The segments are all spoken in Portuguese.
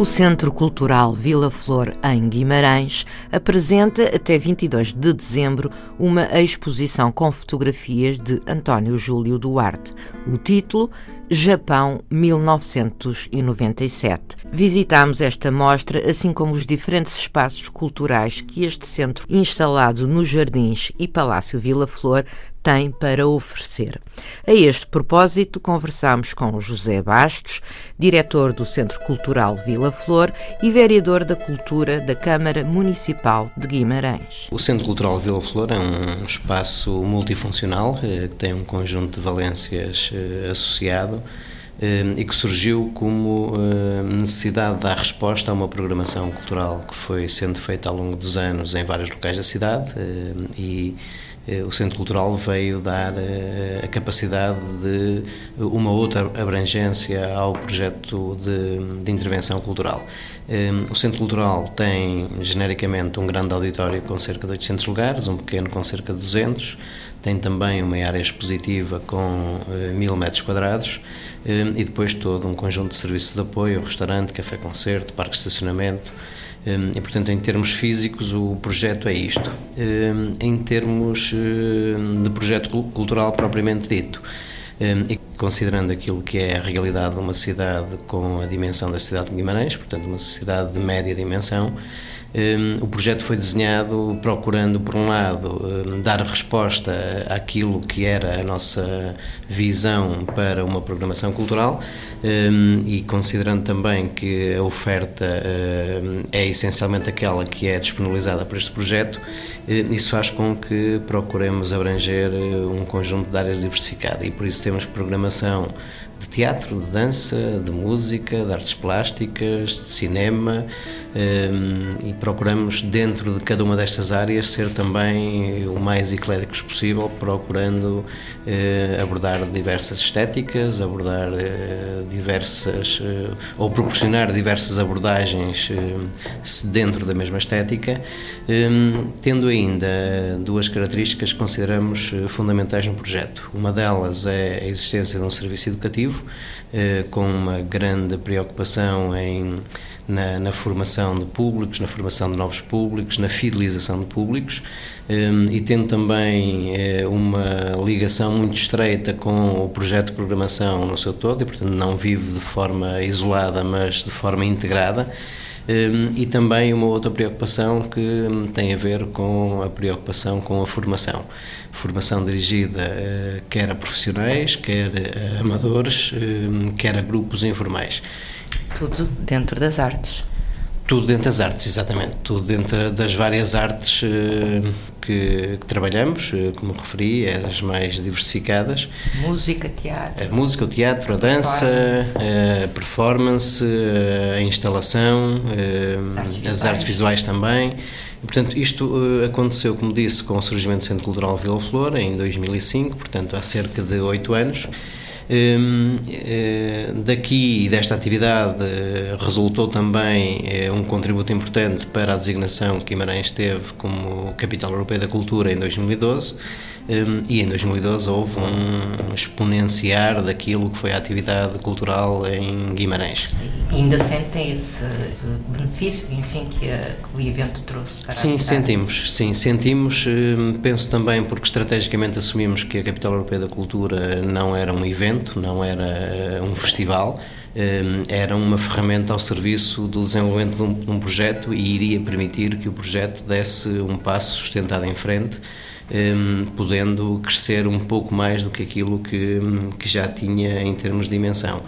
O Centro Cultural Vila Flor, em Guimarães, apresenta até 22 de dezembro uma exposição com fotografias de António Júlio Duarte. O título Japão 1997. Visitámos esta mostra, assim como os diferentes espaços culturais que este centro, instalado nos Jardins e Palácio Vila Flor, tem para oferecer. A este propósito, conversamos com José Bastos, diretor do Centro Cultural Vila Flor e vereador da Cultura da Câmara Municipal de Guimarães. O Centro Cultural Vila Flor é um espaço multifuncional eh, que tem um conjunto de valências eh, associado e que surgiu como necessidade de dar resposta a uma programação cultural que foi sendo feita ao longo dos anos em vários locais da cidade e eh, o Centro Cultural veio dar eh, a capacidade de uma outra abrangência ao projeto de, de intervenção cultural. O Centro Cultural tem genericamente um grande auditório com cerca de 800 lugares, um pequeno com cerca de 200, tem também uma área expositiva com mil metros quadrados e depois todo um conjunto de serviços de apoio, restaurante, café-concerto, parque de estacionamento, Hum, e, portanto, em termos físicos, o projeto é isto. Em termos de projeto cultural propriamente dito, e considerando aquilo que é a realidade de uma cidade com a dimensão da cidade de Guimarães, portanto, uma cidade de média dimensão, o projeto foi desenhado procurando, por um lado, dar resposta àquilo que era a nossa visão para uma programação cultural e considerando também que a oferta é essencialmente aquela que é disponibilizada para este projeto, isso faz com que procuremos abranger um conjunto de áreas diversificadas e por isso temos programação de teatro, de dança, de música, de artes plásticas, de cinema, e procuramos, dentro de cada uma destas áreas, ser também o mais ecléticos possível, procurando uh, abordar diversas estéticas, abordar uh, diversas, uh, ou proporcionar diversas abordagens dentro da mesma estética, um, tendo ainda duas características que consideramos fundamentais no projeto. Uma delas é a existência de um serviço educativo, com uma grande preocupação em na, na, formação de públicos, na formação de novos públicos, na fidelização de públicos um, e tendo também uh, uma ligação muito estreita com o projeto de programação no seu todo e, portanto, não vive de forma isolada, mas de forma integrada. Um, e também uma outra preocupação que um, tem a ver com a preocupação com a formação. Formação dirigida uh, quer a profissionais, quer a amadores, hum, quer a grupos informais. Tudo dentro das artes. Tudo dentro das artes, exatamente. Tudo dentro das várias artes uh, que, que, trabalhamos, uh, como referi, as mais diversificadas. Música, teatro. A música, o teatro, a dança, a performance, a instalação, as, as artes visuais também. Portanto, isto aconteceu, como disse, com o surgimento do Centro Cultural Vila Flor em 2005, portanto, há cerca de oito anos. Hum, eh, daqui desta atividade resultou também eh, um contributo importante para a designação que Guimarães teve como Capital Europeia da Cultura em 2012 hum, e em 2012 houve um exponenciar daquilo que foi a atividade cultural em Guimarães. E ainda sentem esse benefício, enfim, que, a, que o evento trouxe para Sim, sentimos, sim, sentimos, hum, penso também porque estrategicamente assumimos que a Capital Europeia da Cultura não era um evento, não era eh, um festival, hum, era uma ferramenta ao serviço do desenvolvimento de um, de um projeto e iria permitir que o projeto desse um passo sustentado em frente, um, podendo crescer um pouco mais do que aquilo que, que já tinha em termos de dimensão.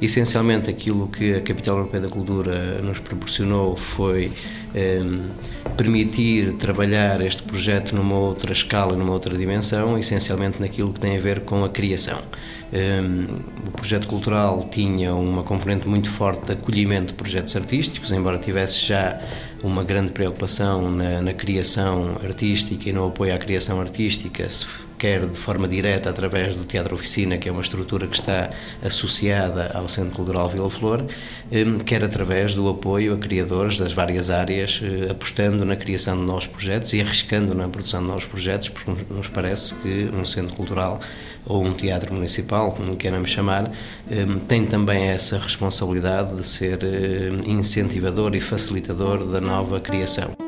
Essencialmente, aquilo que a Capital Europeia da Cultura nos proporcionou foi eh, permitir trabalhar este projeto numa outra escala, numa outra dimensão, essencialmente naquilo que tem a ver com a criação. Um, o projeto cultural tinha uma componente muito forte de acolhimento de projetos artísticos, embora tivesse já uma grande preocupação na, na criação artística e no apoio à criação artística, quer de forma direta através do Teatro Oficina, que é uma estrutura que está associada ao Centro Cultural Vila Flor, hum, quer através do apoio a criadores das várias áreas, eh, apostando na criação de novos projetos e arriscando na produção de novos projetos, porque nos parece que um centro cultural ou um teatro municipal, como queiramos chamar, hum, tem também essa responsabilidade de ser hum, incentivador e facilitador da nova criação.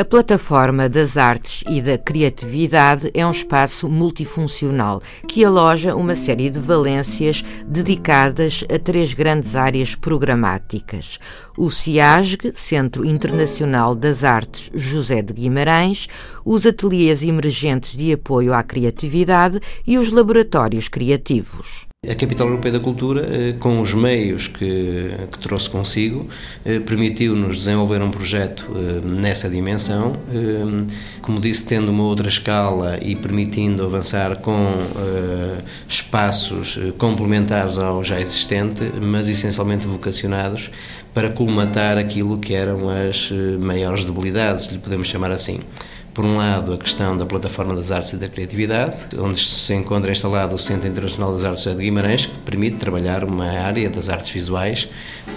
A plataforma das artes e da criatividade é um espaço multifuncional que aloja uma série de valências dedicadas a três grandes áreas programáticas: o CIASG, Centro Internacional das Artes José de Guimarães, os ateliês emergentes de apoio à criatividade e os laboratórios criativos. A Capital Europeia da Cultura, eh, com os meios que, que trouxe consigo, eh, permitiu-nos desenvolver um projeto eh, nessa dimensão, como disse, tendo uma outra escala e permitindo avançar com espaços complementares ao já existente, mas essencialmente vocacionados para colmatar aquilo que eram as maiores debilidades, lhe podemos chamar assim por um lado, a questão da plataforma das artes e da criatividade, onde se encontra instalado o Centro Internacional das Artes de Guimarães, que permite trabalhar uma área das artes visuais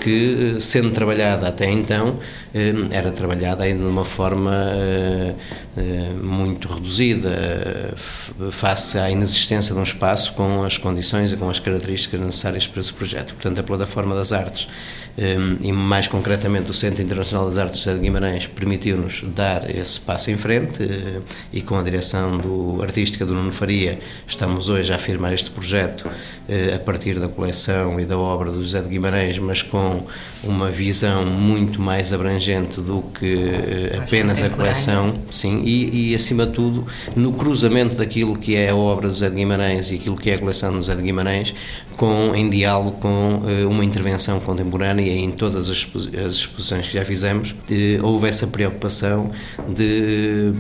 que, sendo trabalhada até então, eh, era trabalhada ainda de uma forma eh, eh, muito reduzida, face à inexistência de um espaço com as condições e com as características necessárias para esse projeto. Portanto, a plataforma das artes e mais concretamente o Centro Internacional das Artes de Guimarães permitiu-nos dar esse passo em frente e com a direção do artística do Nuno Faria estamos hoje a afirmar este projeto a partir da coleção e da obra do José de Guimarães, mas com uma visão muito mais abrangente do que eh, apenas a coleção, sim, e, e, acima de tudo no cruzamento daquilo que é a obra do José de Guimarães e aquilo que é a coleção do José de Guimarães, com, em diálogo com uma intervenção contemporânea em todas as, exposições que já fizemos, houve essa preocupação de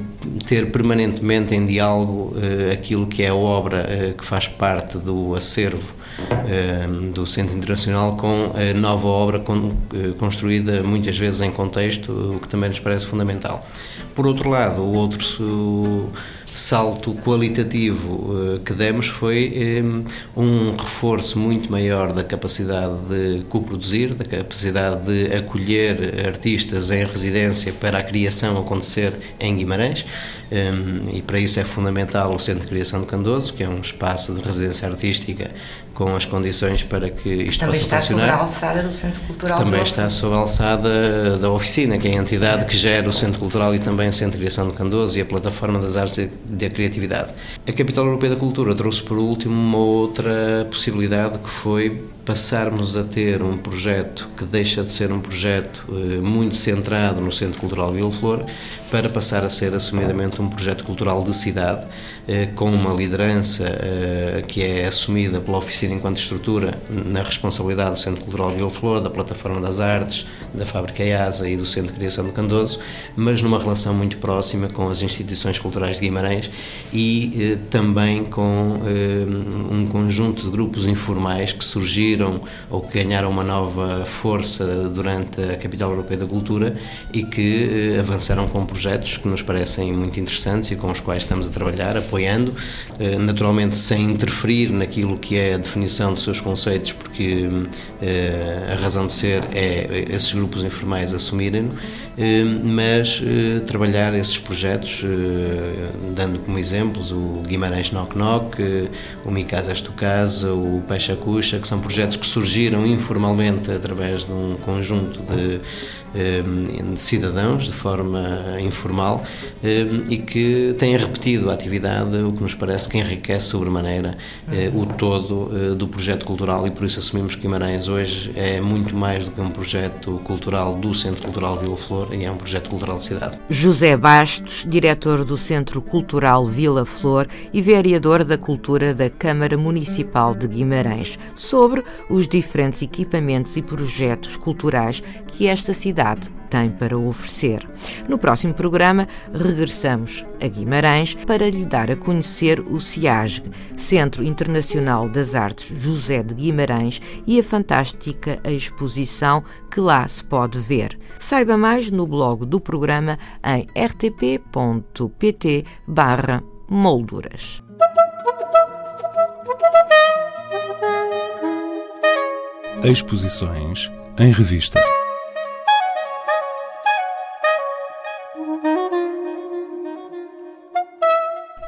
ter permanentemente em diálogo uh, aquilo que é a obra uh, que faz parte do acervo Ehm, do Centro Internacional com a nova obra eh, construída muitas vezes em contexto, o que também nos parece fundamental. Por outro lado, o outro salto qualitativo eh, que demos foi um reforço muito maior da capacidade de coproduzir, da capacidade de acolher artistas em residência para a criação acontecer em Guimarães. Ehm, e para isso é fundamental o Centro de Criação de Candoso, que é um espaço de residência artística com as condições para que isto Também possa funcionar. Também está sob a alçada do Centro Cultural Também está sob a alçada da oficina, que é a entidade que gera o Centro Cultural e também o Centro de Criação de Candoso e a Plataforma das Artes e da Criatividade. A Capital Europeia da Cultura trouxe por último uma outra possibilidade que foi passarmos a ter um projeto que deixa de ser um projeto eh, muito centrado no Centro Cultural Vila Flor para passar a ser assumidamente um projeto cultural de cidade com uma liderança eh, que é assumida pela oficina enquanto estrutura na responsabilidade do Centro Cultural Vila Flor, da Plataforma das Artes, da Fábrica EASA e do Centro de Criação do Candoso, mas numa relação muito próxima com as instituições culturais de Guimarães e também com um conjunto de grupos informais que surgiram ou que ganharam uma nova força durante a Capital Europeia da Cultura e que eh, avançaram com projetos que nos parecem muito interessantes e com os quais estamos a trabalhar, apoiando, eh, naturalmente sem interferir naquilo que é a definição dos seus conceitos, porque eh, a razão de ser é esses grupos informais assumirem mas trabalhar esses projetos, dando como exemplos o Guimarães Knock Knock, o Mi Casa És Tu Casa, o Peixe Cuxa, que são projetos que surgiram informalmente através de um conjunto de de cidadãos de forma informal e que têm repetido a atividade, o que nos parece que enriquece sobremaneira o todo do projeto cultural e por isso assumimos que Guimarães hoje é muito mais do que um projeto cultural do Centro Cultural Vila Flor e é um projeto cultural de cidade. José Bastos, diretor do Centro Cultural Vila Flor e vereador da Cultura da Câmara Municipal de Guimarães, sobre os diferentes equipamentos e projetos culturais que esta cidade tem para oferecer. No próximo programa, regressamos a Guimarães para lhe dar a conhecer o CIASG, Centro Internacional das Artes José de Guimarães, e a fantástica exposição que lá se pode ver. Saiba mais no blog do programa em rtp.pt molduras. Exposições em revista.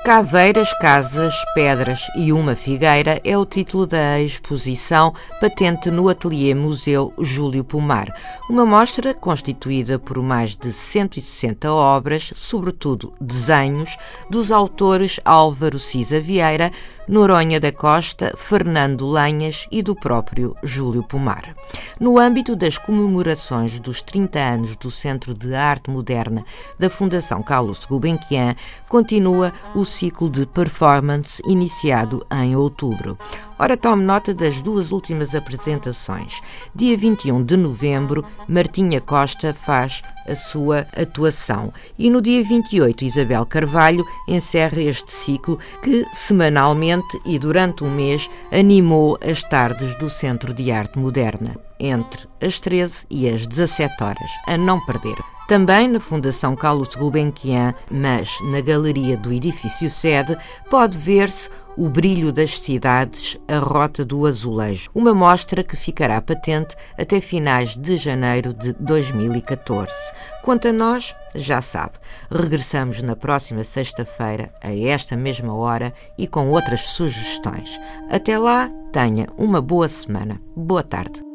Caveiras, Casas, Pedras e uma Figueira é o título da exposição patente no Ateliê Museu Júlio Pomar, uma mostra constituída por mais de 160 obras, sobretudo desenhos, dos autores Álvaro Cisa Vieira, Noronha da Costa, Fernando Lanhas e do próprio Júlio Pomar. No âmbito das comemorações dos 30 anos do Centro de Arte Moderna da Fundação Carlos Gulbenkian, continua o ciclo de performance iniciado em outubro. Ora, tome nota das duas últimas apresentações. Dia 21 de novembro, Martinha Costa faz a sua atuação e no dia 28, Isabel Carvalho encerra este ciclo que, semanalmente e durante um mês, animou as tardes do Centro de Arte Moderna, entre as 13 e as 17 horas, a não perder. Também na Fundação Carlos Gulbenkian, mas na galeria do edifício sede, pode ver-se o brilho das cidades, a rota do azulejo, uma mostra que ficará patente até finais de janeiro de 2014. Quanto a nós, já sabe, regressamos na próxima sexta-feira, a esta mesma hora e com outras sugestões. Até lá, tenha uma boa semana. Boa tarde.